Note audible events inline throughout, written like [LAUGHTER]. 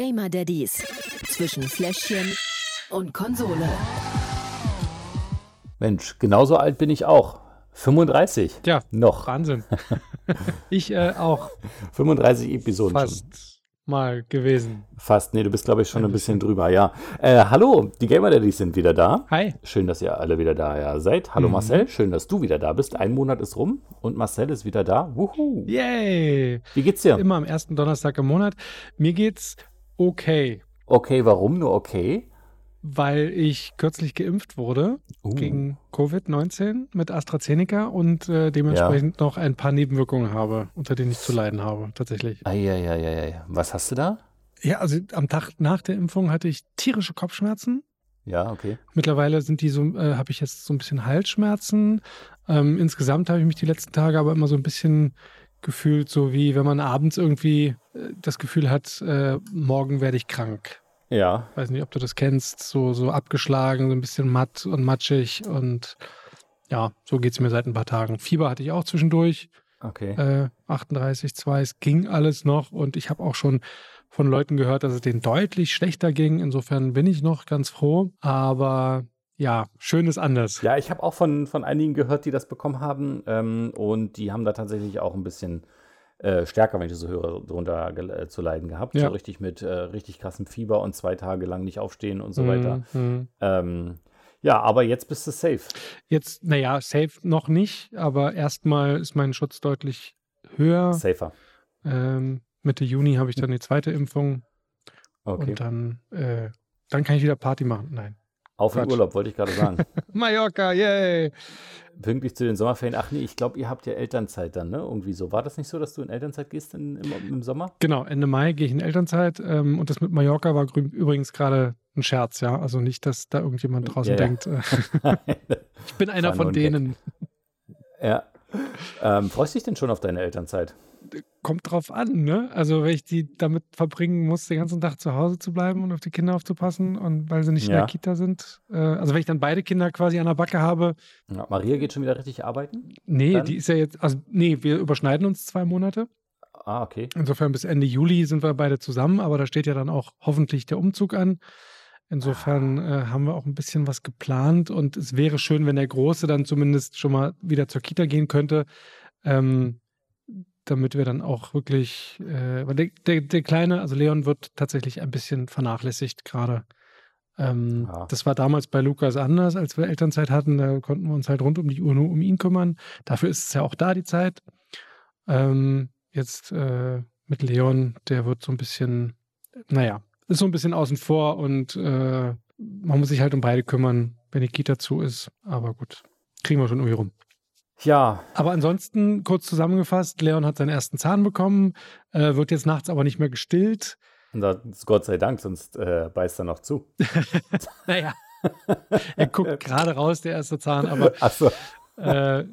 Gamer Daddies zwischen Fläschchen und Konsole. Mensch, genauso alt bin ich auch. 35. Ja, Noch. Wahnsinn. [LAUGHS] ich äh, auch 35 Episoden schon. fast mal gewesen. Fast. Nee, du bist, glaube ich, schon Ein ein bisschen drüber, ja. Äh, hallo, die Gamer Daddies sind wieder da. Hi. Schön, dass ihr alle wieder da ja, seid. Hallo Mhm. Marcel, schön, dass du wieder da bist. Ein Monat ist rum und Marcel ist wieder da. Wuhu. Yay. Wie geht's dir? Immer am ersten Donnerstag im Monat. Mir geht's okay, Okay, warum nur okay? weil ich kürzlich geimpft wurde Uh, gegen Covid-19 mit AstraZeneca und äh, dementsprechend noch ein paar Nebenwirkungen habe, unter denen ich zu leiden habe, tatsächlich. Eieieiei. Was hast du da? Ja, also am Tag nach der Impfung hatte ich tierische Kopfschmerzen. Ja, okay. Mittlerweile sind die so, äh, habe ich jetzt so ein bisschen Halsschmerzen. Ähm, insgesamt habe ich mich die letzten Tage aber immer so ein bisschen gefühlt, so wie wenn man abends irgendwie äh, das Gefühl hat, äh, morgen werde ich krank. Ja, Weiß nicht, ob du das kennst, so, so abgeschlagen, so ein bisschen matt und matschig und ja, so geht es mir seit ein paar Tagen. Fieber hatte ich auch zwischendurch, okay. äh, 38,2, es ging alles noch und ich habe auch schon von Leuten gehört, dass es denen deutlich schlechter ging. Insofern bin ich noch ganz froh, aber ja, schön ist anders. Ja, ich habe auch von, von einigen gehört, die das bekommen haben. Ähm, und die haben da tatsächlich auch ein bisschen äh, stärker, wenn ich das so höre, darunter gel- äh, zu leiden gehabt. Ja. So richtig mit äh, richtig krassem Fieber und zwei Tage lang nicht aufstehen und so Mhm, weiter. mhm. Ähm, ja, aber jetzt bist du safe. Jetzt, naja, safe noch nicht, aber erstmal ist mein Schutz deutlich höher. Safer. Ähm, Mitte Juni habe ich dann die zweite Impfung Okay. und dann, äh, dann kann ich wieder Party machen. Nein. Auf in Quatsch. Urlaub, wollte ich gerade sagen. [LAUGHS] Mallorca, yay! Pünktlich zu den Sommerferien. Ach nee, ich glaube, ihr habt ja Elternzeit dann, ne? Irgendwie so. War das nicht so, dass du in Elternzeit gehst in, im, im Sommer? Genau, Ende Mai gehe ich in Elternzeit ähm, und das mit Mallorca war übrigens gerade ein Scherz, ja. Also nicht, dass da irgendjemand draußen Ja, ja. denkt, äh, [LAUGHS] ich bin einer von denen. ja. Ähm, freust du dich denn schon auf deine Elternzeit? Kommt drauf an, ne? Also wenn ich die damit verbringen muss, den ganzen Tag zu Hause zu bleiben und auf die Kinder aufzupassen und weil sie nicht in Ja. der Kita sind. Äh, also wenn ich dann beide Kinder quasi an der Backe habe, Ja, Maria geht schon wieder richtig arbeiten? nee, Dann? die ist ja jetzt, also nee, wir überschneiden uns zwei Monate. Ah, okay. Insofern bis Ende Juli sind wir beide zusammen, aber da steht ja dann auch hoffentlich der Umzug an. Insofern äh, haben wir auch ein bisschen was geplant und es wäre schön, wenn der Große dann zumindest schon mal wieder zur Kita gehen könnte, ähm, damit wir dann auch wirklich, äh, weil der, der, der Kleine, also Leon, wird tatsächlich ein bisschen vernachlässigt gerade. Ähm, Ja. Das war damals bei Lukas anders, als wir Elternzeit hatten. Da konnten wir uns halt rund um die Uhr nur um ihn kümmern. Dafür ist es ja auch da die Zeit. Ähm, jetzt äh, mit Leon, der wird so ein bisschen, naja, ist so ein bisschen außen vor und äh, man muss sich halt um beide kümmern, wenn die Kita zu ist. Aber gut, kriegen wir schon irgendwie rum. Ja, Aber ansonsten, kurz zusammengefasst, Leon hat seinen ersten Zahn bekommen, äh, wird jetzt nachts aber nicht mehr gestillt. und das ist Gott sei Dank, sonst äh, beißt er noch zu. [LAUGHS] Naja, er guckt gerade raus, der erste Zahn, aber Achso. äh,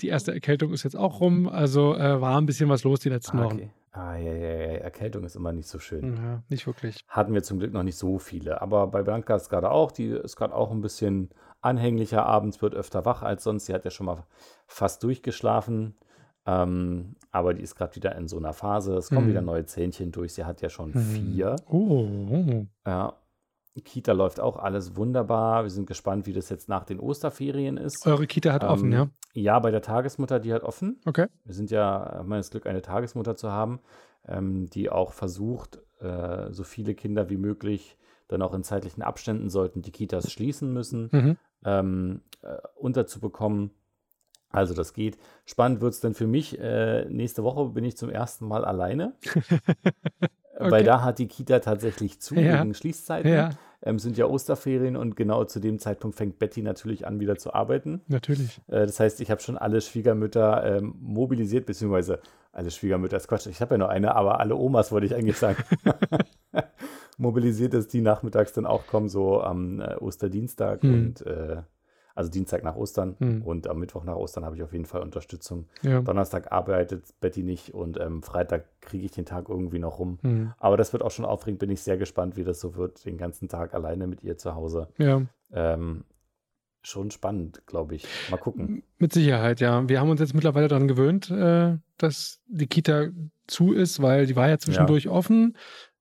die erste Erkältung ist jetzt auch rum. Also äh, war ein bisschen was los die letzten Ah, Wochen. Ah, ja, ja, ja. Erkältung ist immer nicht so schön. Ja, nicht wirklich. Hatten wir zum Glück noch nicht so viele. Aber bei Blanca ist gerade auch, die ist gerade auch ein bisschen anhänglicher abends, wird öfter wach als sonst. Sie hat ja schon mal fast durchgeschlafen. Ähm, aber die ist gerade wieder in so einer Phase. Es kommen Mhm. wieder neue Zähnchen durch. Sie hat ja schon Mhm. vier. Oh, Ja. Kita läuft auch alles wunderbar. Wir sind gespannt, wie das jetzt nach den Osterferien ist. eure Kita hat offen, Ähm, ja? Ja, bei der Tagesmutter, die hat offen. Okay. Wir sind ja, haben wir das Glück, eine Tagesmutter zu haben, ähm, die auch versucht, äh, so viele Kinder wie möglich dann auch in zeitlichen Abständen sollten die Kitas schließen müssen, Mhm. ähm, äh, unterzubekommen. Also das geht. Spannend wird es dann für mich. Äh, nächste Woche bin ich zum ersten Mal alleine, [LAUGHS] Okay. weil da hat die Kita tatsächlich zu Ja. wegen Schließzeiten. Ja, Ähm, sind ja Osterferien und genau zu dem Zeitpunkt fängt Betty natürlich an, wieder zu arbeiten. natürlich. Äh, Das heißt, ich habe schon alle Schwiegermütter ähm, mobilisiert, beziehungsweise alle Schwiegermütter ist Quatsch. Ich habe ja nur eine, aber alle Omas wollte ich eigentlich sagen. [LAUGHS] [LAUGHS] mobilisiert, dass die nachmittags dann auch kommen, so am äh, Osterdienstag Hm. und äh, also Dienstag nach Ostern Hm. und am Mittwoch nach Ostern habe ich auf jeden Fall Unterstützung. Ja. Donnerstag arbeitet Betty nicht und ähm, Freitag kriege ich den Tag irgendwie noch rum. Mhm. Aber das wird auch schon aufregend, bin ich sehr gespannt, wie das so wird, den ganzen Tag alleine mit ihr zu Hause. ja. Ähm, schon spannend, glaube ich. Mal gucken. Mit Sicherheit, ja. Wir haben uns jetzt mittlerweile daran gewöhnt, äh, dass die Kita zu ist, weil die war ja zwischendurch offen.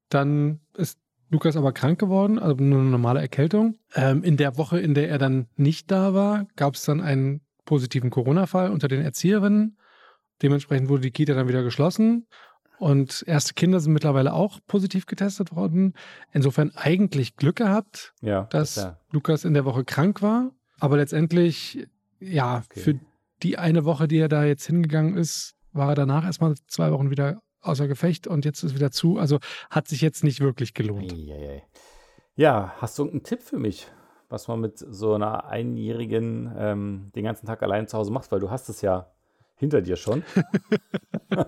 Dann ist Lukas aber krank geworden, also nur eine normale Erkältung. Ähm, in der Woche, in der er dann nicht da war, gab es dann einen positiven Corona-Fall unter den Erzieherinnen. Dementsprechend wurde die Kita dann wieder geschlossen. Und erste Kinder sind mittlerweile auch positiv getestet worden. Insofern eigentlich Glück gehabt, Ja, dass ja. Lukas in der Woche krank war. Aber letztendlich, ja, Okay. für die eine Woche, die er da jetzt hingegangen ist, war er danach erstmal zwei Wochen wieder außer Gefecht und jetzt ist wieder zu. Also hat sich jetzt nicht wirklich gelohnt. Ja, hast du einen Tipp für mich, was man mit so einer Einjährigen ähm, den ganzen Tag allein zu Hause macht? Weil du hast es ja hinter dir schon. [LAUGHS] [LAUGHS]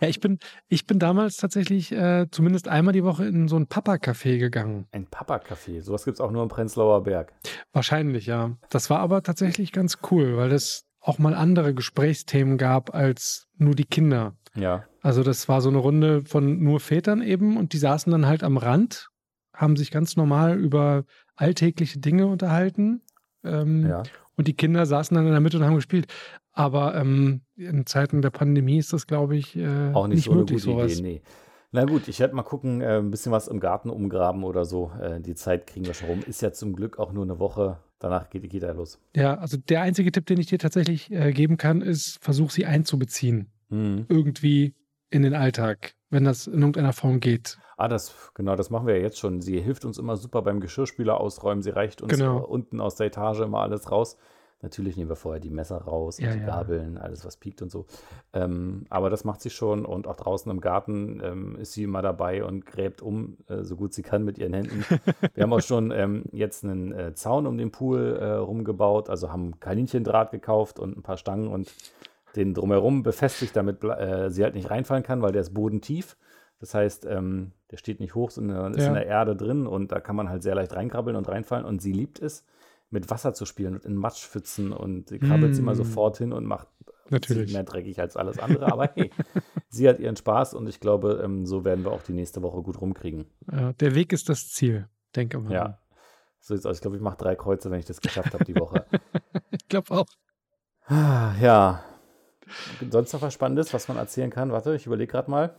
Ja, ich bin, ich bin damals tatsächlich äh, zumindest einmal die Woche in so ein Papa-Café gegangen. Ein Papa-Café. Sowas gibt es auch nur im Prenzlauer Berg. Wahrscheinlich, ja. Das war aber tatsächlich ganz cool, weil es auch mal andere Gesprächsthemen gab als nur die Kinder. Ja. Also das war so eine Runde von nur Vätern eben und die saßen dann halt am Rand, haben sich ganz normal über alltägliche Dinge unterhalten. Ähm, Ja. Und die Kinder saßen dann in der Mitte und haben gespielt. Aber ähm, in Zeiten der Pandemie ist das, glaube ich, äh, Auch nicht, nicht so eine möglich, gute sowas. Idee, nee. Na gut, ich werde mal gucken, äh, ein bisschen was im Garten umgraben oder so. Äh, die Zeit kriegen wir schon rum. Ist ja zum Glück auch nur eine Woche. Danach geht die Kita los. Ja, also der einzige Tipp, den ich dir tatsächlich äh, geben kann, ist, versuch sie einzubeziehen. Mhm. Irgendwie in den Alltag, wenn das in irgendeiner Form geht. Ah, das, genau, das machen wir ja jetzt schon. Sie hilft uns immer super beim Geschirrspüler ausräumen. Sie reicht uns Genau. unten aus der Etage immer alles raus. Natürlich nehmen wir vorher die Messer raus und Ja, die ja. Gabeln, alles was piekt und so. Ähm, aber das macht sie schon und auch draußen im Garten ähm, ist sie immer dabei und gräbt um, äh, so gut sie kann mit ihren Händen. wir haben auch [LAUGHS] schon ähm, jetzt einen äh, Zaun um den Pool äh, rumgebaut, also haben Kaninchendraht gekauft und ein paar Stangen und den drumherum befestigt, damit äh, sie halt nicht reinfallen kann, weil der ist bodentief. Das heißt, ähm, der steht nicht hoch, sondern ist Ja. in der Erde drin und da kann man halt sehr leicht reinkrabbeln und reinfallen. Und sie liebt es, mit Wasser zu spielen und in Matschpfützen und sie krabbelt Mm. immer sofort hin und macht Natürlich. mehr dreckig als alles andere. Aber hey, [LAUGHS] sie hat ihren Spaß und ich glaube, ähm, so werden wir auch die nächste Woche gut rumkriegen. Äh, der Weg ist das Ziel, denke mal. Ja. So sieht's aus. Ich glaube, ich mache drei Kreuze, wenn ich das geschafft habe die Woche. [LAUGHS] Ich glaube auch. Ah, ja. Sonst noch was Spannendes, was man erzählen kann? Warte, ich überlege gerade mal.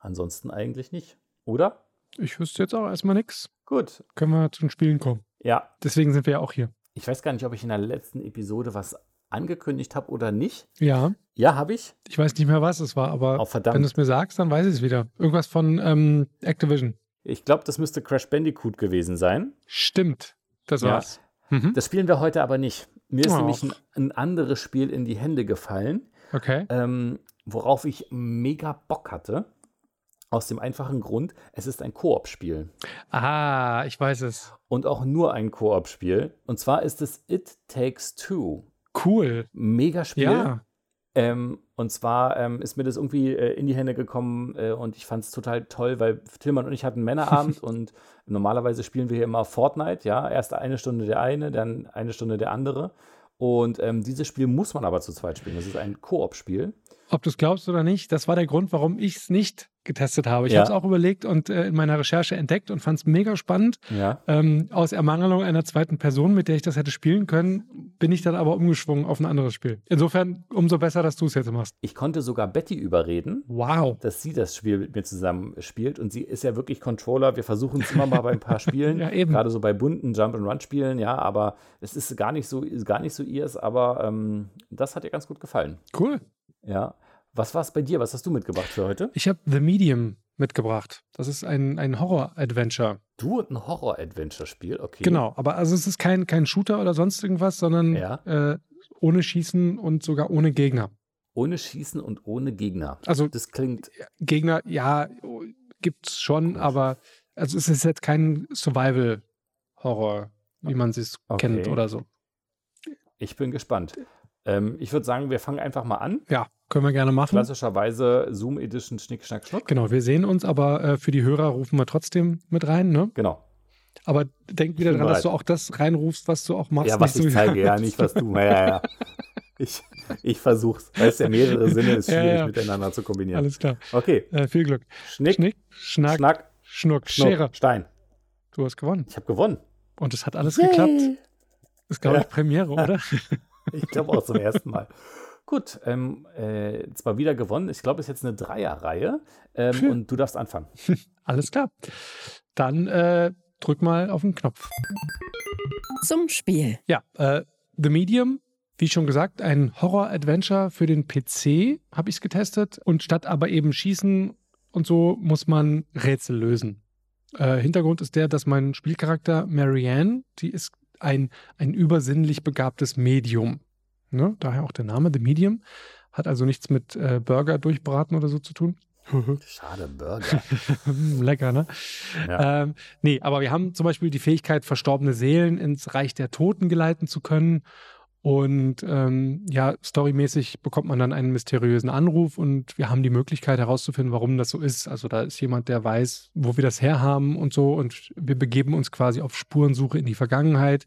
Ansonsten eigentlich nicht. Oder? Ich wüsste jetzt auch erstmal nichts. Gut. Können wir zu den Spielen kommen. Ja, Deswegen sind wir ja auch hier. ich weiß gar nicht, ob ich in der letzten Episode was angekündigt habe oder nicht. Ja, Ja, habe ich. ich weiß nicht mehr, was es war, aber Oh, wenn du es mir sagst, dann weiß ich es wieder. Irgendwas von ähm, Activision. Ich glaube, das müsste Crash Bandicoot gewesen sein. Stimmt. Das Ja. war's. Mhm. Das spielen wir heute aber nicht. Mir ist Och. nämlich ein, ein anderes Spiel in die Hände gefallen, Okay. ähm, worauf ich mega Bock hatte. Aus dem einfachen Grund, es ist ein Koop-Spiel. Ah, ich weiß es. Und auch nur ein Koop-Spiel. Und zwar ist es It Takes Two. Cool. Mega Spiel. Ja. Ähm, und zwar ähm, ist mir das irgendwie äh, in die Hände gekommen äh, und ich fand es total toll, weil Tillmann und ich hatten Männerabend [LAUGHS] und normalerweise spielen wir hier immer Fortnite, ja. Erst eine Stunde der eine, dann eine Stunde der andere. Und ähm, dieses Spiel muss man aber zu zweit spielen. Das ist ein Koop-Spiel. Ob du es glaubst oder nicht, das war der Grund, warum ich es nicht getestet habe. Ich Ja. habe es auch überlegt und äh, in meiner Recherche entdeckt und fand es mega spannend. Ja. Ähm, aus Ermangelung einer zweiten Person, mit der ich das hätte spielen können, bin ich dann aber umgeschwungen auf ein anderes Spiel. Insofern umso besser, dass du es jetzt machst. Ich konnte sogar Betty überreden, Wow. dass sie das Spiel mit mir zusammen spielt. Und sie ist ja wirklich Controller. Wir versuchen es immer mal bei ein paar Spielen. [LAUGHS] Ja. Gerade so bei bunten Jump-and-Run-Spielen, ja, aber es ist gar nicht so, gar nicht so ihrs, aber ähm, das hat ihr ganz gut gefallen. Cool. Ja. Was war es bei dir? Was hast du mitgebracht für heute? Ich habe The Medium mitgebracht. Das ist ein, ein Horror-Adventure. Du und ein Horror-Adventure-Spiel, okay. Genau, aber also es ist kein, kein Shooter oder sonst irgendwas, sondern Ja. äh, ohne Schießen und sogar ohne Gegner. Ohne Schießen und ohne Gegner. Also Das klingt, Gegner, ja, gibt's schon, aber also es ist jetzt kein Survival-Horror, wie man es kennt Okay. oder so. ich bin gespannt. Ähm, ich würde sagen, wir fangen einfach mal an. Ja, können wir gerne machen. Klassischerweise Zoom Edition Schnick, Schnack, Schnuck. Genau, wir sehen uns, aber äh, für die Hörer rufen wir trotzdem mit rein, ne? Genau. Aber denk wieder dran, dass du auch das reinrufst, was du auch machst. Ja, was ich so- zeige, ja, nicht was du. [LAUGHS] Ja, ja, ja. Ich, ich versuch's. Weißt ja, mehrere Sinne ist [LAUGHS] Ja, schwierig ja. miteinander zu kombinieren. Alles klar. Okay. Äh, viel Glück. Schnick, Schnick, Schnack, Schnack, Schnuck, Schnuck, Schere. Stein. Du hast gewonnen. Ich habe gewonnen. Und es hat alles geklappt. Ist, glaube Ja. ich, Premiere, oder? [LAUGHS] Ich glaube auch zum ersten Mal. Gut, ähm, äh, zwar wieder gewonnen. Ich glaube, es ist jetzt eine Dreierreihe. Ähm, und du darfst anfangen. [LAUGHS] Alles klar. Dann äh, drück mal auf den Knopf. Zum Spiel. Ja, äh, The Medium, wie schon gesagt, ein Horror-Adventure für den PC, habe ich es getestet. Und statt aber eben schießen und so muss man Rätsel lösen. Äh, Hintergrund ist der, dass mein Spielcharakter Marianne, die ist ein, ein übersinnlich begabtes Medium. Ne? Daher auch der Name, The Medium. Hat also nichts mit äh, Burger durchbraten oder so zu tun. [LAUGHS] Schade, Burger. [LAUGHS] Lecker, ne? Ja. Ähm, nee, aber wir haben zum Beispiel die Fähigkeit, verstorbene Seelen ins Reich der Toten geleiten zu können. Und ähm, ja, storymäßig bekommt man dann einen mysteriösen Anruf und wir haben die Möglichkeit herauszufinden, warum das so ist. Also da ist jemand, der weiß, wo wir das herhaben und so. Und wir begeben uns quasi auf Spurensuche in die Vergangenheit,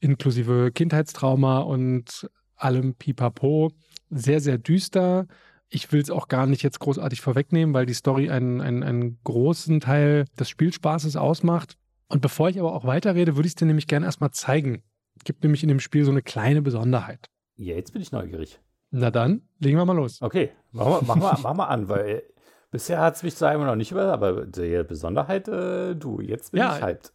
inklusive Kindheitstrauma und allem Pipapo. Sehr, sehr düster. Ich will es auch gar nicht jetzt großartig vorwegnehmen, weil die Story einen, einen, einen großen Teil des Spielspaßes ausmacht. Und bevor ich aber auch weiterrede, würde ich es dir nämlich gerne erstmal zeigen. Gibt nämlich in dem Spiel so eine kleine Besonderheit. Ja, jetzt bin ich neugierig. Na dann, legen wir mal los. Okay, machen wir, machen wir, machen wir an, weil bisher hat es mich zwar immer noch nicht über, aber die Besonderheit, äh, du, jetzt bin Ja. ich hyped.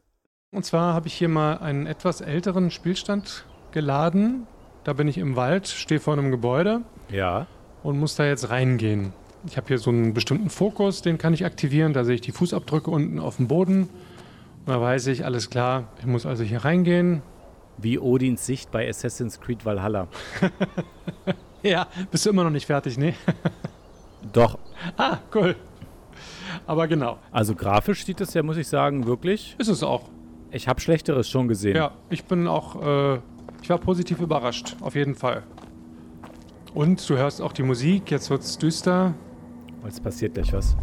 Und zwar habe ich hier mal einen etwas älteren Spielstand geladen. Da bin ich im Wald, stehe vor einem Gebäude Ja. und muss da jetzt reingehen. Ich habe hier so einen bestimmten Fokus, den kann ich aktivieren. Da sehe ich die Fußabdrücke unten auf dem Boden. Und da weiß ich, alles klar, ich muss also hier reingehen. Wie Odins Sicht bei Assassin's Creed Valhalla. [LAUGHS] Ja, bist du immer noch nicht fertig, ne? [LAUGHS] Doch, ah, cool. Aber genau, also grafisch sieht das ja, muss ich sagen, wirklich. ist es auch. Ich habe Schlechteres schon gesehen. Ja, ich bin auch, äh, ich war positiv überrascht, auf jeden Fall. Und du hörst auch die Musik, jetzt wird es düster. Jetzt passiert gleich was.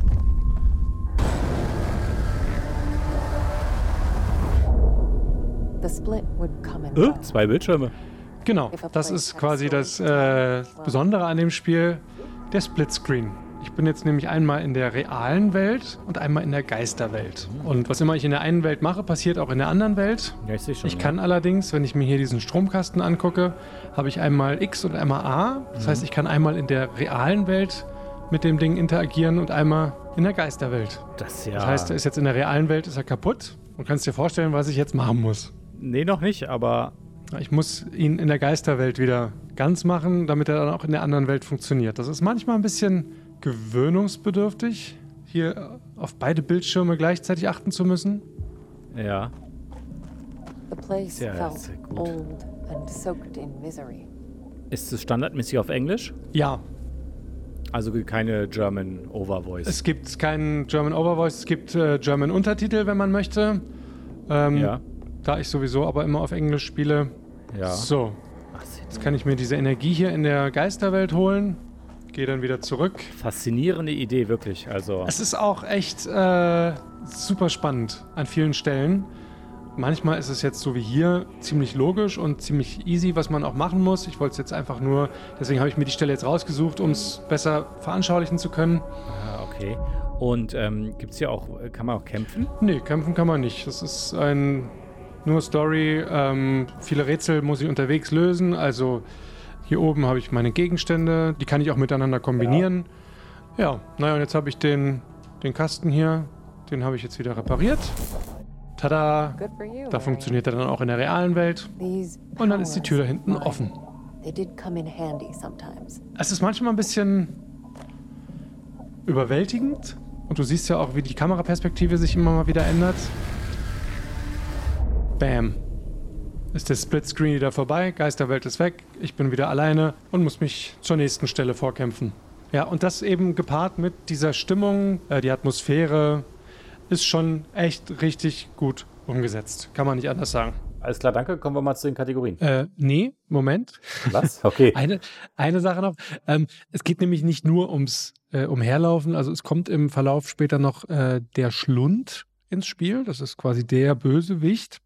Äh, zwei Bildschirme. Genau, das ist quasi das äh, Besondere an dem Spiel, der Splitscreen. Ich bin jetzt nämlich einmal in der realen Welt und einmal in der Geisterwelt. Und was immer ich in der einen Welt mache, passiert auch in der anderen Welt. Ja, ich schon. Ich kann allerdings, wenn ich mir hier diesen Stromkasten angucke, habe ich einmal X und einmal A. Das heißt, ich kann einmal in der realen Welt mit dem Ding interagieren und einmal in der Geisterwelt. Das ja. Das heißt, er ist jetzt in der realen Welt, ist er kaputt. Und kannst dir vorstellen, was ich jetzt machen muss. Nee, noch nicht, aber Ich muss ihn in der Geisterwelt wieder ganz machen, damit er dann auch in der anderen Welt funktioniert. Das ist manchmal ein bisschen gewöhnungsbedürftig, hier auf beide Bildschirme gleichzeitig achten zu müssen. ja. The place Ja, felt sehr gut. old and soaked in misery. Ist es standardmäßig auf Englisch? Ja, Also keine German Overvoice. es gibt keinen German Overvoice, es gibt äh, German Untertitel, wenn man möchte. Ähm, ja. Da ich sowieso aber immer auf Englisch spiele. Ja. So, jetzt kann ich mir diese Energie hier in der Geisterwelt holen. Gehe dann wieder zurück. Faszinierende Idee, wirklich. Also, Es ist auch echt äh, super spannend an vielen Stellen. Manchmal ist es jetzt so wie hier ziemlich logisch und ziemlich easy, was man auch machen muss. Ich wollte es jetzt einfach nur, deswegen habe ich mir die Stelle jetzt rausgesucht, um es besser veranschaulichen zu können. ah, okay. Und ähm, gibt es hier auch, kann man auch kämpfen? Nee, kämpfen kann man nicht. Das ist ein nur Story. Ähm, viele Rätsel muss ich unterwegs lösen. Also hier oben habe ich meine Gegenstände, die kann ich auch miteinander kombinieren. Ja, naja, und jetzt habe ich den, den Kasten hier, den habe ich jetzt wieder repariert. Tada! Da funktioniert er dann auch in der realen Welt. Und dann ist die Tür da hinten offen. Es ist manchmal ein bisschen überwältigend. Und du siehst ja auch, wie die Kameraperspektive sich immer mal wieder ändert. Bam. Ist der Splitscreen wieder vorbei, Geisterwelt ist weg, ich bin wieder alleine und muss mich zur nächsten Stelle vorkämpfen. Ja, und das eben gepaart mit dieser Stimmung, äh, die Atmosphäre, ist schon echt richtig gut umgesetzt. Kann man nicht anders sagen. Alles klar, danke. Kommen wir mal zu den Kategorien. Äh, nee, Moment. Was? [LAUGHS] Okay. Eine, eine Sache noch. Ähm, es geht nämlich nicht nur ums äh, Umherlaufen. Also es kommt im Verlauf später noch äh, der Schlund ins Spiel. Das ist quasi der Bösewicht.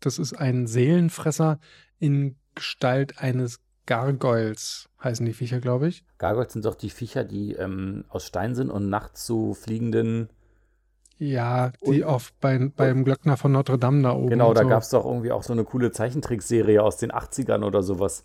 Das ist ein Seelenfresser in Gestalt eines Gargoyles, heißen die Viecher, glaube ich. Gargoyles sind doch die Viecher, die ähm, aus Stein sind und nachts zu fliegenden. Ja, die auf bei, beim Glöckner von Notre Dame da oben. Genau, da so. gab es doch irgendwie auch so eine coole Zeichentrickserie aus den 80ern oder sowas.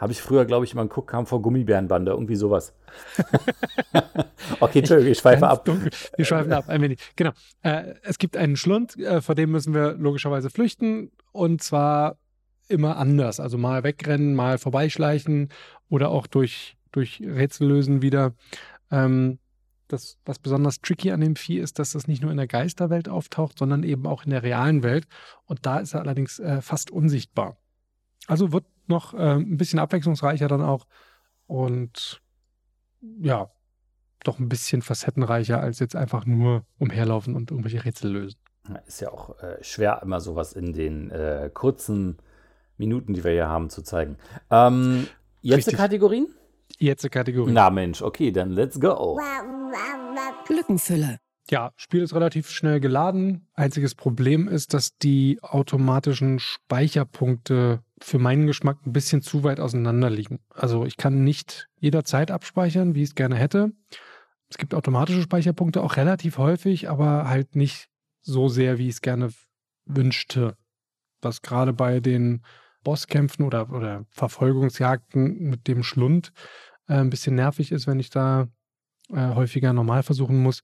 Habe ich früher, glaube ich, immer geguckt, kam vor Gummibärenbande, irgendwie sowas. [LAUGHS] okay, Entschuldigung, ich schweife ab. Dunkel. Wir schweifen ab, ein wenig. Genau. Äh, es gibt einen Schlund, äh, vor dem müssen wir logischerweise flüchten. Und zwar immer anders. Also mal wegrennen, mal vorbeischleichen oder auch durch, durch Rätsel lösen wieder. Ähm, das, was besonders tricky an dem Vieh ist, dass das nicht nur in der Geisterwelt auftaucht, sondern eben auch in der realen Welt. Und da ist er allerdings äh, fast unsichtbar. Also wird noch äh, ein bisschen abwechslungsreicher dann auch. Und ja, doch ein bisschen facettenreicher als jetzt einfach nur umherlaufen und irgendwelche Rätsel lösen. Ist ja auch äh, schwer, immer sowas in den äh, kurzen Minuten, die wir hier haben, zu zeigen. Ähm, jetzt Richtig. die Kategorien? Jetzt eine Kategorie. Na Mensch, okay, dann let's go. Lückenfüller. Ja, Spiel ist relativ schnell geladen. Einziges Problem ist, dass die automatischen Speicherpunkte für meinen Geschmack ein bisschen zu weit auseinander liegen. Also ich kann nicht jederzeit abspeichern, wie ich es gerne hätte. Es gibt automatische Speicherpunkte auch relativ häufig, aber halt nicht so sehr, wie ich es gerne wünschte. Was gerade bei den Bosskämpfen oder, oder Verfolgungsjagden mit dem Schlund äh, ein bisschen nervig ist, wenn ich da äh, häufiger normal versuchen muss.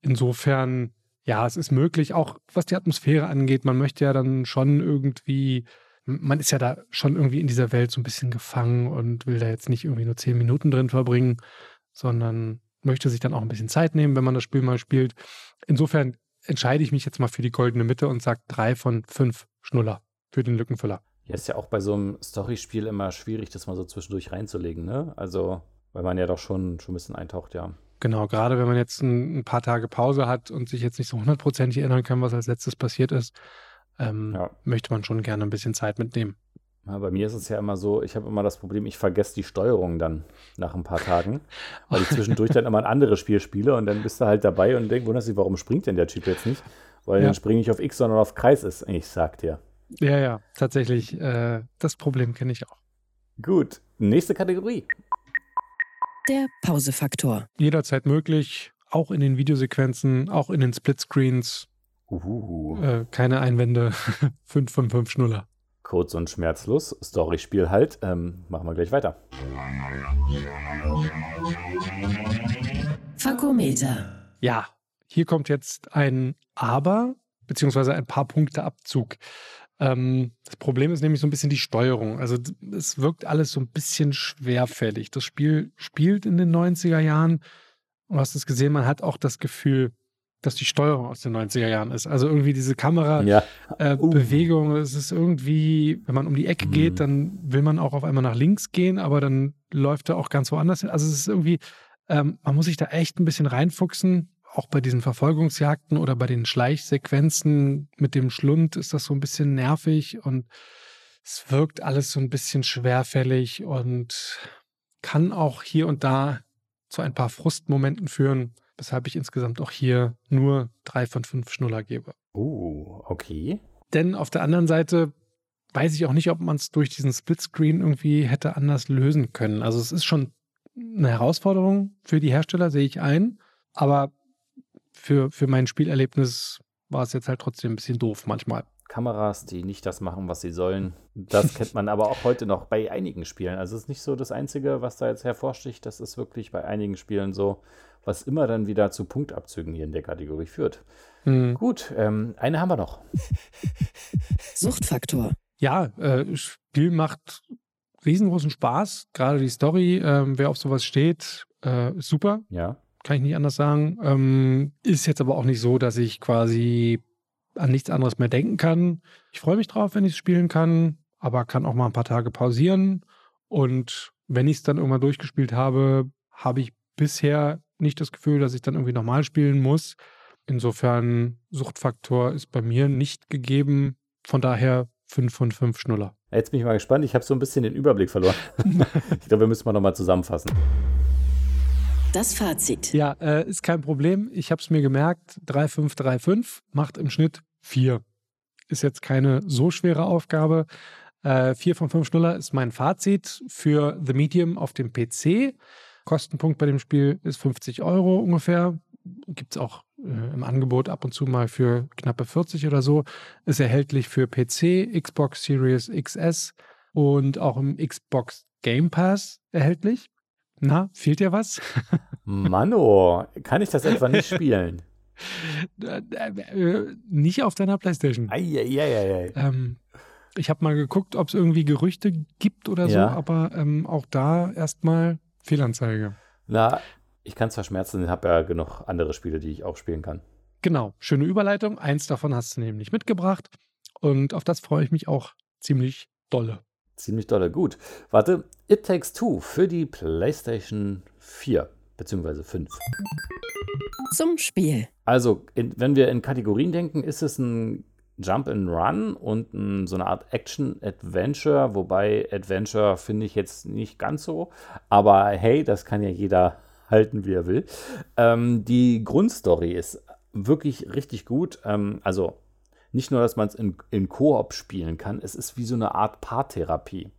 Insofern, ja, es ist möglich, auch was die Atmosphäre angeht. Man möchte ja dann schon irgendwie, man ist ja da schon irgendwie in dieser Welt so ein bisschen gefangen und will da jetzt nicht irgendwie nur zehn Minuten drin verbringen, sondern möchte sich dann auch ein bisschen Zeit nehmen, wenn man das Spiel mal spielt. Insofern entscheide ich mich jetzt mal für die goldene Mitte und sage drei von fünf Schnuller für den Lückenfüller. Ja, ist ja auch bei so einem Storyspiel immer schwierig, das mal so zwischendurch reinzulegen, ne? Also, weil man ja doch schon, schon ein bisschen eintaucht, ja. Genau, gerade wenn man jetzt ein, ein paar Tage Pause hat und sich jetzt nicht so hundertprozentig erinnern kann, was als letztes passiert ist, ähm, Ja. möchte man schon gerne ein bisschen Zeit mitnehmen. Ja, bei mir ist es ja immer so, ich habe immer das Problem, ich vergesse die Steuerung dann nach ein paar Tagen, weil ich zwischendurch dann immer ein anderes Spiel spiele und dann bist du halt dabei und denkst, wunderst dich, warum springt denn der Typ jetzt nicht? Weil Ja. dann springe ich auf X, sondern auf Kreis ist. Ich sag dir. Ja, ja, tatsächlich. Äh, das Problem kenne ich auch. Gut, nächste Kategorie. Der Pausefaktor. Jederzeit möglich, auch in den Videosequenzen, auch in den Splitscreens. Uhuhu. Äh, keine Einwände. [LAUGHS] fünf von fünf Schnuller. Kurz und schmerzlos, Storyspiel halt. Ähm, machen wir gleich weiter. Fakometer. Ja, hier kommt jetzt ein Aber, beziehungsweise ein paar Punkte Abzug. Ähm, das Problem ist nämlich so ein bisschen die Steuerung. Also es wirkt alles so ein bisschen schwerfällig. Das Spiel spielt in den 90er Jahren. Du hast es gesehen, man hat auch das Gefühl, dass die Steuerung aus den 90er Jahren ist. Also irgendwie diese Kamera, Ja, äh, Uh. Es ist irgendwie, wenn man um die Ecke Mhm. geht, dann will man auch auf einmal nach links gehen, aber dann läuft er auch ganz woanders hin. Also es ist irgendwie, ähm, man muss sich da echt ein bisschen reinfuchsen. Auch bei diesen Verfolgungsjagden oder bei den Schleichsequenzen mit dem Schlund ist das so ein bisschen nervig und es wirkt alles so ein bisschen schwerfällig und kann auch hier und da zu ein paar Frustmomenten führen, weshalb ich insgesamt auch hier nur drei von fünf Schnuller gebe. uh, okay. Denn auf der anderen Seite weiß ich auch nicht, ob man es durch diesen Splitscreen irgendwie hätte anders lösen können. Also es ist schon eine Herausforderung für die Hersteller, sehe ich ein. Aber für, für mein Spielerlebnis war es jetzt halt trotzdem ein bisschen doof manchmal. Kameras, die nicht das machen, was sie sollen. Das kennt man aber auch heute noch bei einigen Spielen. Also es ist nicht so das Einzige, was da jetzt hervorsticht. Das ist wirklich bei einigen Spielen so, was immer dann wieder zu Punktabzügen hier in der Kategorie führt. Hm. Gut, ähm, eine haben wir noch. [LAUGHS] Suchtfaktor. Ja, äh, Spiel macht riesengroßen Spaß. Gerade die Story, ähm, wer auf sowas steht, äh, ist super. Ja. kann ich nicht anders sagen. Ähm, ist jetzt aber auch nicht so, dass ich quasi an nichts anderes mehr denken kann. Ich freue mich drauf, wenn ich es spielen kann, aber kann auch mal ein paar Tage pausieren. Und wenn ich es dann irgendwann durchgespielt habe, habe ich bisher nicht das Gefühl, dass ich dann irgendwie nochmal spielen muss. Insofern, Suchtfaktor ist bei mir nicht gegeben. Von daher 5 von 5 Schnuller. Jetzt bin ich mal gespannt. Ich habe so ein bisschen den Überblick verloren. [LAUGHS] ich glaube, wir müssen mal nochmal zusammenfassen. Das Fazit. Ja, äh, ist kein Problem. Ich habe es mir gemerkt. 3535 macht im Schnitt 4. Ist jetzt keine so schwere Aufgabe. Äh, 4 von 5 Schnuller ist mein Fazit für The Medium auf dem PC. Kostenpunkt bei dem Spiel ist 50 Euro ungefähr. Gibt es auch äh, im Angebot ab und zu mal für knappe 40 oder so. Ist erhältlich für PC, Xbox Series XS und auch im Xbox Game Pass erhältlich. Na, fehlt dir was? [LAUGHS] Mano, kann ich das etwa nicht spielen? [LAUGHS] Äh, äh, nicht auf deiner Playstation. Eieieiei. Ähm, ich habe mal geguckt, ob es irgendwie Gerüchte gibt oder so, Ja. aber ähm, auch da erstmal Fehlanzeige. Na, ich kann es verschmerzen, ich habe ja genug andere Spiele, die ich auch spielen kann. Genau, schöne Überleitung. Eins davon hast du nämlich mitgebracht und auf das freue ich mich auch ziemlich dolle. Ziemlich dolle. Gut. Warte, It Takes Two für die PlayStation 4 beziehungsweise 5. Zum Spiel. Also, in, wenn wir in Kategorien denken, ist es ein Jump and Run und ein, so eine Art Action-Adventure, wobei Adventure finde ich jetzt nicht ganz so. Aber hey, das kann ja jeder [LAUGHS] halten, wie er will. Ähm, die Grundstory ist wirklich richtig gut. Ähm, also nicht nur, dass man es in, in Koop spielen kann, es ist wie so eine Art Paartherapie.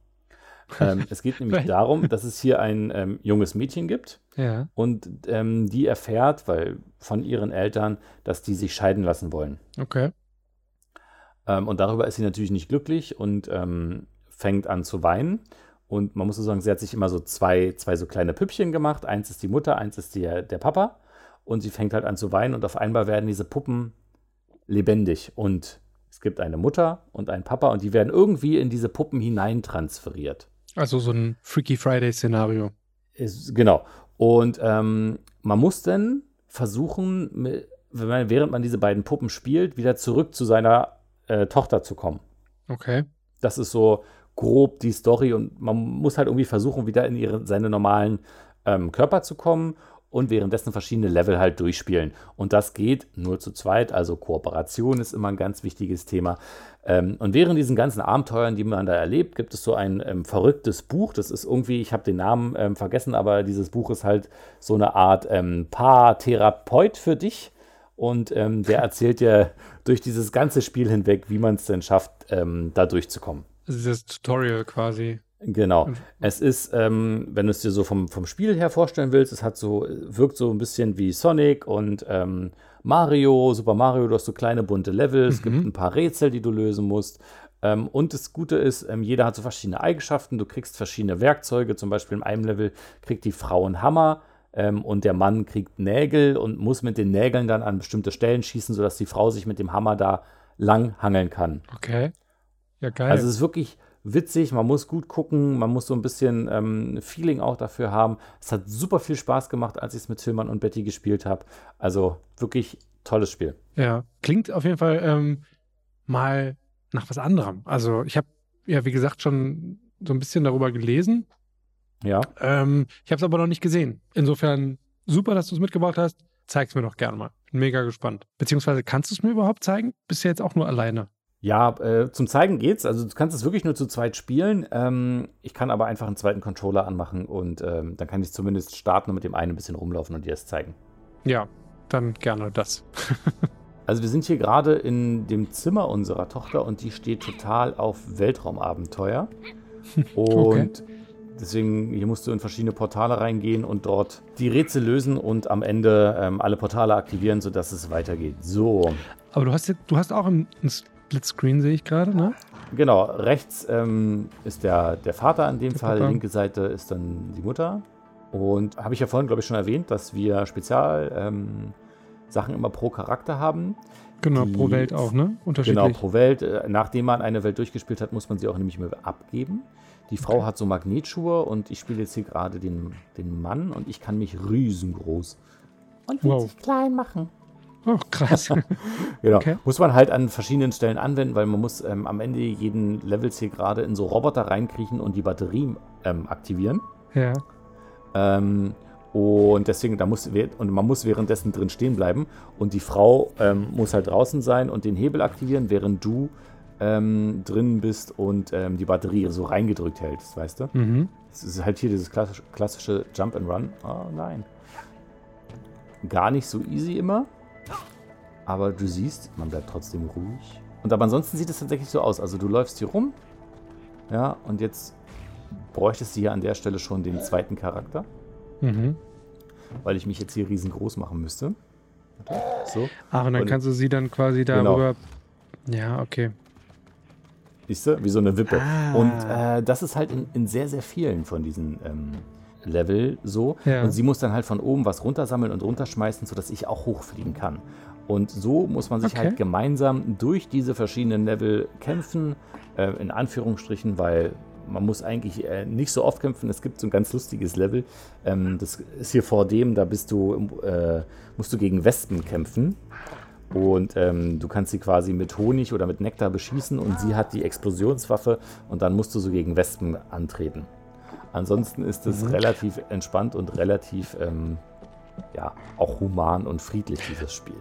ähm, [LAUGHS] es geht nämlich darum, dass es hier ein ähm, junges Mädchen gibt, Ja, und ähm, die erfährt, weil von ihren Eltern, dass die sich scheiden lassen wollen. okay. Ähm, und darüber ist sie natürlich nicht glücklich und ähm, fängt an zu weinen. Und man muss so sagen, sie hat sich immer so zwei, zwei so kleine Püppchen gemacht. Eins ist die Mutter, eins ist die, der Papa. Und sie fängt halt an zu weinen und auf einmal werden diese Puppen lebendig. Und es gibt eine Mutter und einen Papa und die werden irgendwie in diese Puppen hineintransferiert. Also so ein Freaky Friday-Szenario. Genau. Und ähm, man muss dann versuchen, man, während man diese beiden Puppen spielt, wieder zurück zu seiner äh, Tochter zu kommen. Okay. Das ist so grob die Story und man muss halt irgendwie versuchen, wieder in ihre, seine normalen ähm, Körper zu kommen und währenddessen verschiedene Level halt durchspielen. Und das geht nur zu zweit, also Kooperation ist immer ein ganz wichtiges Thema. Ähm, und während diesen ganzen Abenteuern, die man da erlebt, gibt es so ein ähm, verrücktes Buch. Das ist irgendwie, ich habe den Namen ähm, vergessen, aber dieses Buch ist halt so eine Art ähm, Paartherapeut für dich. Und ähm, der [LAUGHS] erzählt dir durch dieses ganze Spiel hinweg, wie man es denn schafft, ähm, da durchzukommen. Also dieses Tutorial quasi. Genau. Es ist, ähm, wenn du es dir so vom, vom Spiel her vorstellen willst, es hat so, wirkt so ein bisschen wie Sonic und ähm, Mario, Super Mario, du hast so kleine bunte Level, es gibt Mhm. ein paar Rätsel, die du lösen musst. Ähm, und das Gute ist, ähm, jeder hat so verschiedene Eigenschaften, du kriegst verschiedene Werkzeuge, zum Beispiel in einem Level kriegt die Frau einen Hammer ähm, und der Mann kriegt Nägel und muss mit den Nägeln dann an bestimmte Stellen schießen, sodass die Frau sich mit dem Hammer da lang hangeln kann. Okay. Ja, geil. Also es ist wirklich witzig, man muss gut gucken, man muss so ein bisschen ähm, Feeling auch dafür haben. Es hat super viel Spaß gemacht, als ich es mit Tillmann und Betty gespielt habe. Also wirklich tolles Spiel. Ja, klingt auf jeden Fall ähm, mal nach was anderem. Also ich habe ja, wie gesagt, schon so ein bisschen darüber gelesen. Ja, Ähm, ich habe es aber noch nicht gesehen. Insofern super, dass du es mitgebracht hast. Zeig's mir doch gerne mal. Mega gespannt. Beziehungsweise kannst du es mir überhaupt zeigen? Bist du jetzt auch nur alleine? Ja äh, zum Zeigen geht's. Also du kannst es wirklich nur zu zweit spielen. Ähm, ich kann aber einfach einen zweiten Controller anmachen und ähm, dann kann ich zumindest starten und mit dem einen ein bisschen rumlaufen und dir es zeigen. Ja, dann gerne das. [LAUGHS] Also wir sind hier gerade in dem Zimmer unserer Tochter und die steht total auf Weltraumabenteuer. [LAUGHS] Und deswegen, hier musst du in verschiedene Portale reingehen und dort die Rätsel lösen und am Ende ähm, alle Portale aktivieren, sodass es weitergeht. So, Aber du hast jetzt, du hast auch einen Splitscreen, sehe ich gerade, ne? genau. Rechts ähm, ist der, der Vater in dem Der Fall, Papa. linke Seite ist dann die Mutter. Und habe ich ja vorhin, glaube ich, schon erwähnt, dass wir Spezial ähm, Sachen immer pro Charakter haben. Genau, Die- pro Welt auch, ne? Genau, Unterschiedlich. pro Welt. Äh, Nachdem man eine Welt durchgespielt hat, muss man sie auch nämlich mehr abgeben. Die Frau Okay. hat so Magnetschuhe und ich spiele jetzt hier gerade den, den Mann und ich kann mich riesengroß und Wow. winzig klein machen. Oh, krass. [LAUGHS] Genau. Okay. Muss man halt an verschiedenen Stellen anwenden, weil man muss ähm, am Ende jeden Levels hier gerade in so Roboter reinkriechen und die Batterie ähm, aktivieren. ja. Ähm, und deswegen, da muss, und man muss währenddessen drin stehen bleiben. Und die Frau ähm, muss halt draußen sein und den Hebel aktivieren, während du ähm, drin bist und ähm, die Batterie so reingedrückt hältst, weißt du? Mhm. Es ist halt hier dieses klassische, klassische Jump and Run. Oh nein. Gar nicht so easy immer. Aber du siehst, man bleibt trotzdem ruhig. Und aber ansonsten sieht es tatsächlich so aus. Also du läufst hier rum. Ja, und jetzt bräuchtest du hier an der Stelle schon den zweiten Charakter, Mhm. weil ich mich jetzt hier riesengroß machen müsste. So. Ach, und dann Und- kannst du sie dann quasi Genau. darüber. Ja, okay. Siehst du? Wie so eine Wippe. Ah. Und äh, das ist halt in, in sehr, sehr vielen von diesen ähm, Level so. Ja. Und sie muss dann halt von oben was runtersammeln und runterschmeißen, sodass ich auch hochfliegen kann. Und so muss man sich Okay. halt gemeinsam durch diese verschiedenen Level kämpfen, äh, in Anführungsstrichen, weil man muss eigentlich äh, nicht so oft kämpfen. Es gibt so ein ganz lustiges Level. Ähm, das ist hier vor dem, da bist du, äh, musst du gegen Wespen kämpfen. Und ähm, du kannst sie quasi mit Honig oder mit Nektar beschießen und sie hat die Explosionswaffe und dann musst du so gegen Wespen antreten. Ansonsten ist es relativ entspannt und relativ, ähm, ja, auch human und friedlich, dieses Spiel.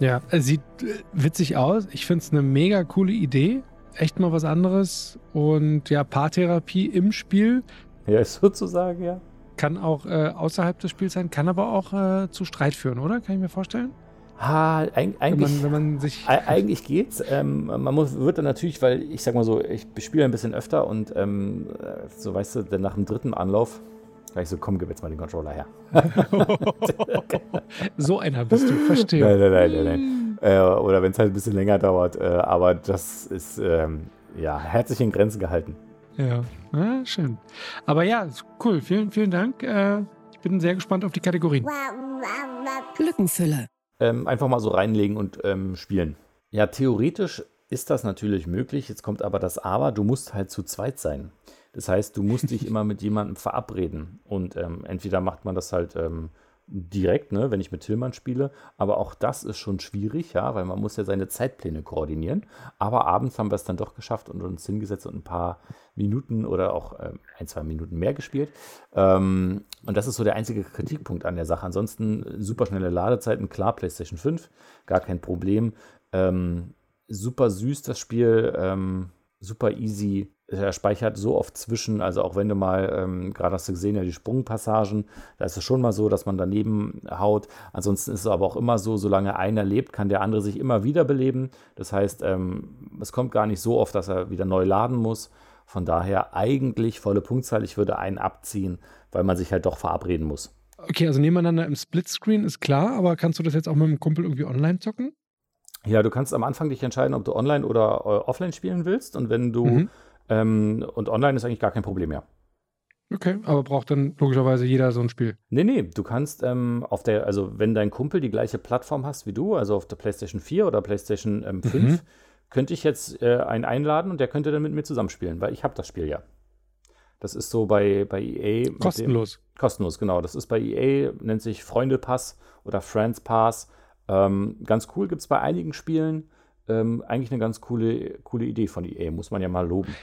Ja, es sieht äh, witzig aus. Ich finde es eine mega coole Idee. Echt mal was anderes. Und ja, Paartherapie im Spiel Ja, ist sozusagen, ja. kann auch äh, außerhalb des Spiels sein, kann aber auch äh, zu Streit führen, oder? Kann ich mir vorstellen? Ha, eig Wenn eigentlich, man, wenn man sich. Ei- Eigentlich geht's. Ähm, man muss, wird dann natürlich, weil ich sag mal so, ich spiele ein bisschen öfter und ähm, äh, so weißt du, dann nach dem dritten Anlauf, gleich so, komm, gib jetzt mal den Controller her. [LAUGHS] So einer bist du, verstehe. Nein, nein, nein, nein, nein. Äh, oder wenn es halt ein bisschen länger dauert. Äh, aber das ist ähm, ja herzlich in Grenzen gehalten. Ja, ah, schön. Aber ja, ist cool. Vielen, vielen Dank. Äh, ich bin sehr gespannt auf die Kategorien. Lückenfüller. Ähm, einfach mal so reinlegen und ähm, spielen. Ja, theoretisch ist das natürlich möglich. Jetzt kommt aber das Aber, du musst halt zu zweit sein. Das heißt, du musst dich immer mit jemandem verabreden. Und ähm, entweder macht man das halt ähm, direkt, ne, wenn ich mit Tillmann spiele. Aber auch das ist schon schwierig, ja, weil man muss ja seine Zeitpläne koordinieren. Aber abends haben wir es dann doch geschafft und uns hingesetzt und ein paar Minuten oder auch ähm, ein, zwei Minuten mehr gespielt. Ähm, und das ist so der einzige Kritikpunkt an der Sache. Ansonsten äh, super schnelle Ladezeiten, klar, PlayStation 5, gar kein Problem. Ähm, super süß das Spiel, ähm, super easy. Er speichert so oft zwischen, also auch wenn du mal, ähm, gerade hast du gesehen, ja, die Sprungpassagen, da ist es schon mal so, dass man daneben haut. Ansonsten ist es aber auch immer so, solange einer lebt, kann der andere sich immer wieder beleben. Das heißt, ähm, es kommt gar nicht so oft, dass er wieder neu laden muss. Von daher eigentlich volle Punktzahl. Ich würde einen abziehen, weil man sich halt doch verabreden muss. Okay, also nebeneinander im Splitscreen ist klar, aber kannst du das jetzt auch mit dem Kumpel irgendwie online zocken? Ja, du kannst am Anfang dich entscheiden, ob du online oder äh, offline spielen willst. Und wenn du Mhm. Ähm, und online ist eigentlich gar kein Problem mehr. Okay, aber braucht dann logischerweise jeder so ein Spiel. Nee, nee, du kannst ähm, auf der, also wenn dein Kumpel die gleiche Plattform hast wie du, also auf der PlayStation 4 oder PlayStation ähm, 5, Mhm. könnte ich jetzt äh, einen einladen und der könnte dann mit mir zusammenspielen, weil ich habe das Spiel ja. Das ist so bei, bei EA. mit dem- Kostenlos. Kostenlos, genau. Das ist bei EA, nennt sich Freunde-Pass oder Friends Pass. Ähm, ganz cool, gibt es bei einigen Spielen. Ähm, eigentlich eine ganz coole, coole Idee von EA, muss man ja mal loben.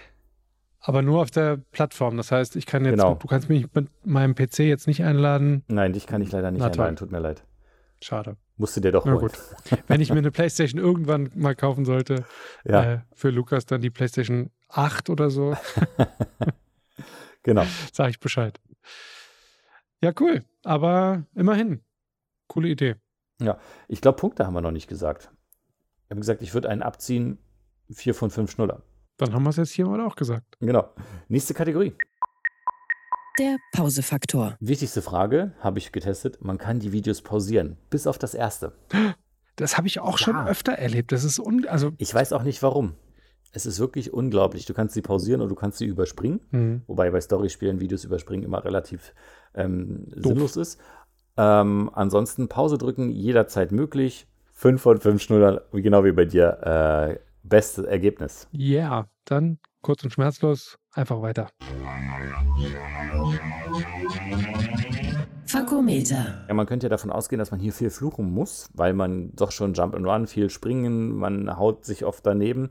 Aber nur auf der Plattform. Das heißt, ich kann jetzt, Genau. du kannst mich mit meinem PC jetzt nicht einladen. Nein, dich kann ich leider nicht Na einladen, tut mir leid. Schade. Musste dir doch Na holen. gut. Wenn ich mir eine PlayStation irgendwann mal kaufen sollte, Ja, äh, für Lukas dann die PlayStation 8 oder so, [LAUGHS] genau. sage ich Bescheid. Ja, cool. Aber immerhin. Coole Idee. Ich glaube, Punkte haben wir noch nicht gesagt. Ich habe gesagt, ich würde einen abziehen, vier von fünf Schnuller. Dann haben wir es jetzt hier mal auch gesagt. Genau. Nächste Kategorie. Der Pausefaktor. Wichtigste Frage, habe ich getestet. Man kann die Videos pausieren, bis auf das erste. Das habe ich auch schon Ja. öfter erlebt. Das ist un also Ich weiß auch nicht warum. Es ist wirklich unglaublich. Du kannst sie pausieren oder du kannst sie überspringen. hm. Wobei bei Storyspielen Videos überspringen immer relativ ähm, sinnlos ist. Ähm, ansonsten Pause drücken, jederzeit möglich. 5 von 5 Schnuller, wie genau wie bei dir. Äh, bestes Ergebnis. Ja, dann kurz und schmerzlos, einfach weiter. Fakometer. Ja, man könnte ja davon ausgehen, dass man hier viel fluchen muss, weil man doch schon Jump and Run, viel springen, man haut sich oft daneben.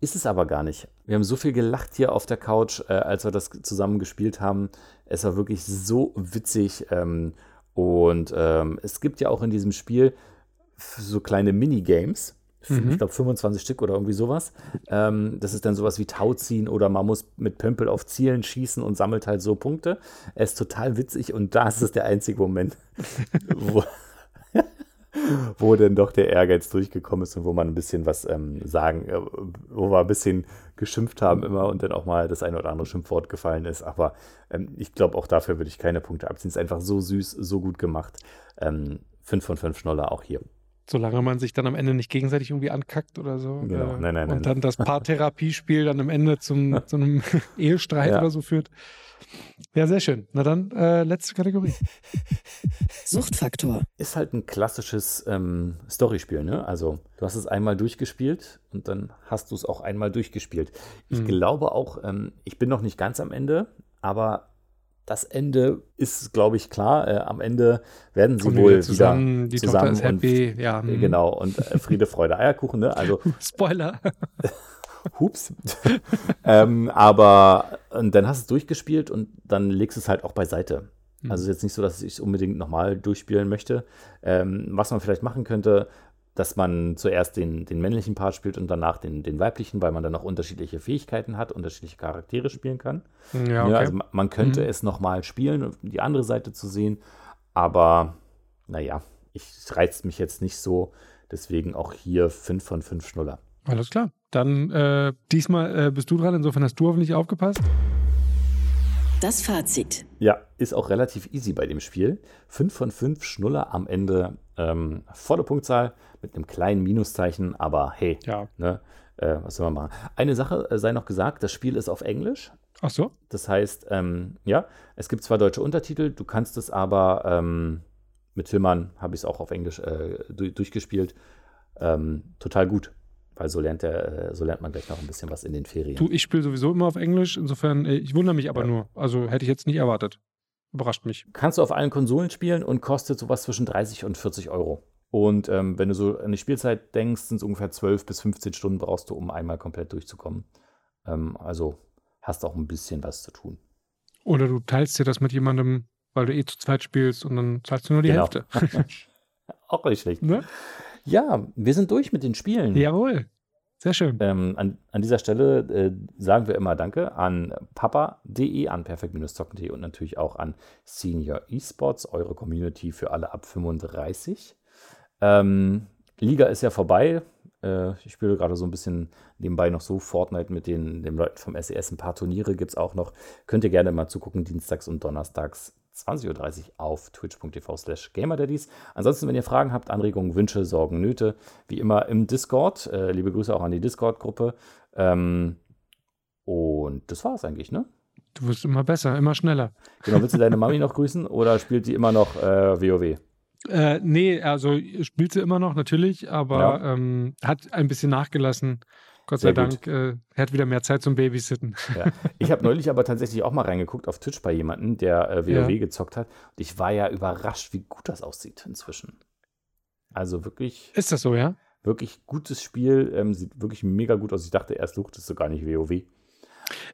Ist es aber gar nicht. Wir haben so viel gelacht hier auf der Couch, äh, als wir das zusammen gespielt haben. Es war wirklich so witzig. Ähm, und ähm, es gibt ja auch in diesem Spiel so kleine Minigames. Mhm. Ich glaube 25 Stück oder irgendwie sowas. Ähm, das ist dann sowas wie Tauziehen oder man muss mit Pömpel auf Zielen schießen und sammelt halt so Punkte. Er ist total witzig und das ist der einzige Moment, [LAUGHS] wo, [LAUGHS] wo dann doch der Ehrgeiz durchgekommen ist und wo man ein bisschen was ähm, sagen, äh, wo wir ein bisschen geschimpft haben immer und dann auch mal das eine oder andere Schimpfwort gefallen ist. Aber ähm, ich glaube, auch dafür würde ich keine Punkte abziehen. Es ist einfach so süß, so gut gemacht. Ähm, fünf von fünf Schnoller auch hier. Solange man sich dann am Ende nicht gegenseitig irgendwie ankackt oder so. Genau. Äh, Nein, nein, nein. Und dann das Paartherapiespiel dann am Ende zum, zu einem [LAUGHS] Ehestreit Ja. oder so führt. Ja, sehr schön. Na dann, äh, letzte Kategorie. [LAUGHS] Suchtfaktor. Ist halt ein klassisches ähm, Storyspiel, ne? Also, du hast es einmal durchgespielt und dann hast du es auch einmal durchgespielt. Ich Mhm. glaube auch, ähm, ich bin noch nicht ganz am Ende, aber das Ende ist, glaube ich, klar. Äh, am Ende werden sie Kommen wohl wieder zusammen, wieder die zusammen Tochter ist happy. ja, Und, hm. genau, und äh, Friede, Freude, Eierkuchen, ne? Also, [LAUGHS] Spoiler. [LAUGHS] Hups. [LAUGHS] ähm, aber und dann hast du es durchgespielt und dann legst du es halt auch beiseite. Mhm. Also ist jetzt nicht so, dass ich es unbedingt nochmal durchspielen möchte. Ähm, was man vielleicht machen könnte, dass man zuerst den, den männlichen Part spielt und danach den, den weiblichen, weil man dann auch unterschiedliche Fähigkeiten hat, unterschiedliche Charaktere spielen kann. Ja, Ja, okay. also ma- man könnte Mhm. es nochmal spielen, um die andere Seite zu sehen. Aber naja, ich reizt mich jetzt nicht so. Deswegen auch hier 5 von 5 Schnuller. Alles klar. Dann äh, diesmal äh, bist du dran. Insofern hast du hoffentlich aufgepasst. Das Fazit. Ja, ist auch relativ easy bei dem Spiel. 5 von 5 Schnuller am Ende. Ähm, volle Punktzahl mit einem kleinen Minuszeichen, aber hey, Ja. ne, äh, was soll man machen? Eine Sache äh, sei noch gesagt: Das Spiel ist auf Englisch. Ach so. Das heißt, ähm, ja, es gibt zwar deutsche Untertitel, du kannst es aber ähm, mit Filmern, habe ich es auch auf Englisch äh, du durchgespielt, ähm, total gut. Weil so lernt, der, äh, so lernt man gleich noch ein bisschen was in den Ferien. Du, ich spiele sowieso immer auf Englisch. Insofern, äh, ich wundere mich aber Ja. nur. Also hätte ich jetzt nicht erwartet. Überrascht mich. Kannst du auf allen Konsolen spielen und kostet sowas zwischen 30 und 40 Euro. Und ähm, wenn du so an die Spielzeit denkst, sind es ungefähr 12 bis 15 Stunden brauchst du, um einmal komplett durchzukommen. Ähm, also hast auch ein bisschen was zu tun. Oder du teilst dir das mit jemandem, weil du eh zu zweit spielst und dann zahlst du nur die Genau. Hälfte. [LAUGHS] Auch nicht schlecht. ne? Ja, wir sind durch mit den Spielen. Jawohl. Sehr schön. Ähm, an, an dieser Stelle äh, sagen wir immer Danke an papa.de, an perfekt-zocken.de und natürlich auch an Senior Esports, eure Community für alle ab 35. Ähm, Liga ist ja vorbei. Äh, ich spiele gerade so ein bisschen nebenbei noch so Fortnite mit den, den Leuten vom SES. Ein paar Turniere gibt es auch noch. Könnt ihr gerne mal zugucken, dienstags und donnerstags 20.30 Uhr auf twitch.tv slash gamerdaddies. Ansonsten, wenn ihr Fragen habt, Anregungen, Wünsche, Sorgen, Nöte, wie immer im Discord. Äh, liebe Grüße auch an die Discord-Gruppe. Ähm, und das war's eigentlich, ne? Du wirst immer besser, immer schneller. Genau, willst du deine Mami noch grüßen oder spielt die immer noch äh, WoW? Äh, nee, also spielt sie immer noch natürlich, aber Ja. ähm, hat ein bisschen nachgelassen. Gott Sehr sei gut. Dank. Äh, er hat wieder mehr Zeit zum Babysitten. Ja. Ich habe neulich aber tatsächlich auch mal reingeguckt auf Twitch bei jemandem, der äh, WoW Ja. gezockt hat. Und ich war ja überrascht, wie gut das aussieht inzwischen. Also wirklich, Ist das so, ja? wirklich gutes Spiel. Ähm, sieht wirklich mega gut aus. Ich dachte erst, suchtest du gar nicht WoW.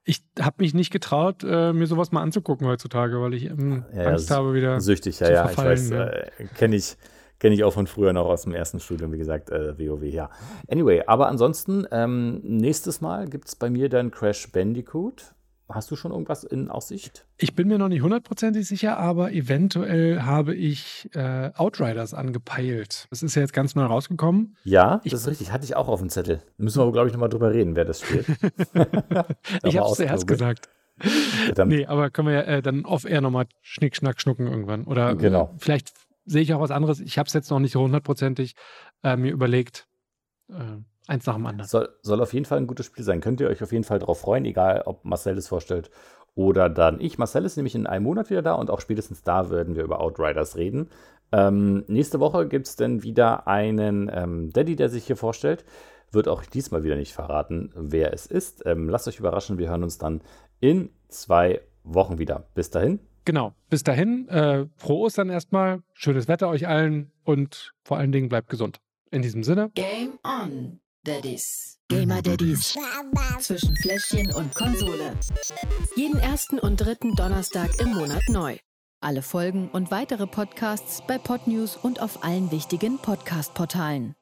Ich habe mich nicht getraut, äh, mir sowas mal anzugucken heutzutage, weil ich ähm, Ja, Angst habe wieder. Süchtig, ja, zu ja, ich verfallen, weiß. ja. Äh, Kenne ich, kenn ich auch von früher noch aus dem ersten Studium, wie gesagt, äh, WoW, ja. Anyway, aber ansonsten, ähm, nächstes Mal gibt es bei mir dann Crash Bandicoot. Hast du schon irgendwas in Aussicht? Ich bin mir noch nicht hundertprozentig sicher, aber eventuell habe ich äh, Outriders angepeilt. Das ist ja jetzt ganz neu rausgekommen. Ja, Ich- das ist richtig. Hatte ich auch auf dem Zettel. Müssen wir aber, glaube ich, nochmal drüber reden, wer das spielt. [LAUGHS] [LAUGHS] ich habe es zuerst gesagt. Verdammt. Nee, aber können wir ja äh, dann off-air nochmal Schnick, Schnack, Schnucken irgendwann. Oder Genau. äh, vielleicht sehe ich auch was anderes. Ich habe es jetzt noch nicht hundertprozentig äh, mir überlegt. Äh, eins nach dem anderen. Soll, soll auf jeden Fall ein gutes Spiel sein. Könnt ihr euch auf jeden Fall darauf freuen, egal ob Marcel es vorstellt oder dann ich. Marcel ist nämlich in einem Monat wieder da und auch spätestens da werden wir über Outriders reden. Ähm, nächste Woche gibt es dann wieder einen ähm, Daddy, der sich hier vorstellt. Wird auch diesmal wieder nicht verraten, wer es ist. Ähm, lasst euch überraschen, wir hören uns dann in zwei Wochen wieder. Bis dahin. Genau. Bis dahin, äh, frohe Ostern erstmal. Schönes Wetter euch allen und vor allen Dingen bleibt gesund. In diesem Sinne. Game on, Daddies. Gamer Daddies. Zwischen Fläschchen und Konsole. Jeden ersten und dritten Donnerstag im Monat neu. Alle Folgen und weitere Podcasts bei Podnews und auf allen wichtigen Podcast-Portalen.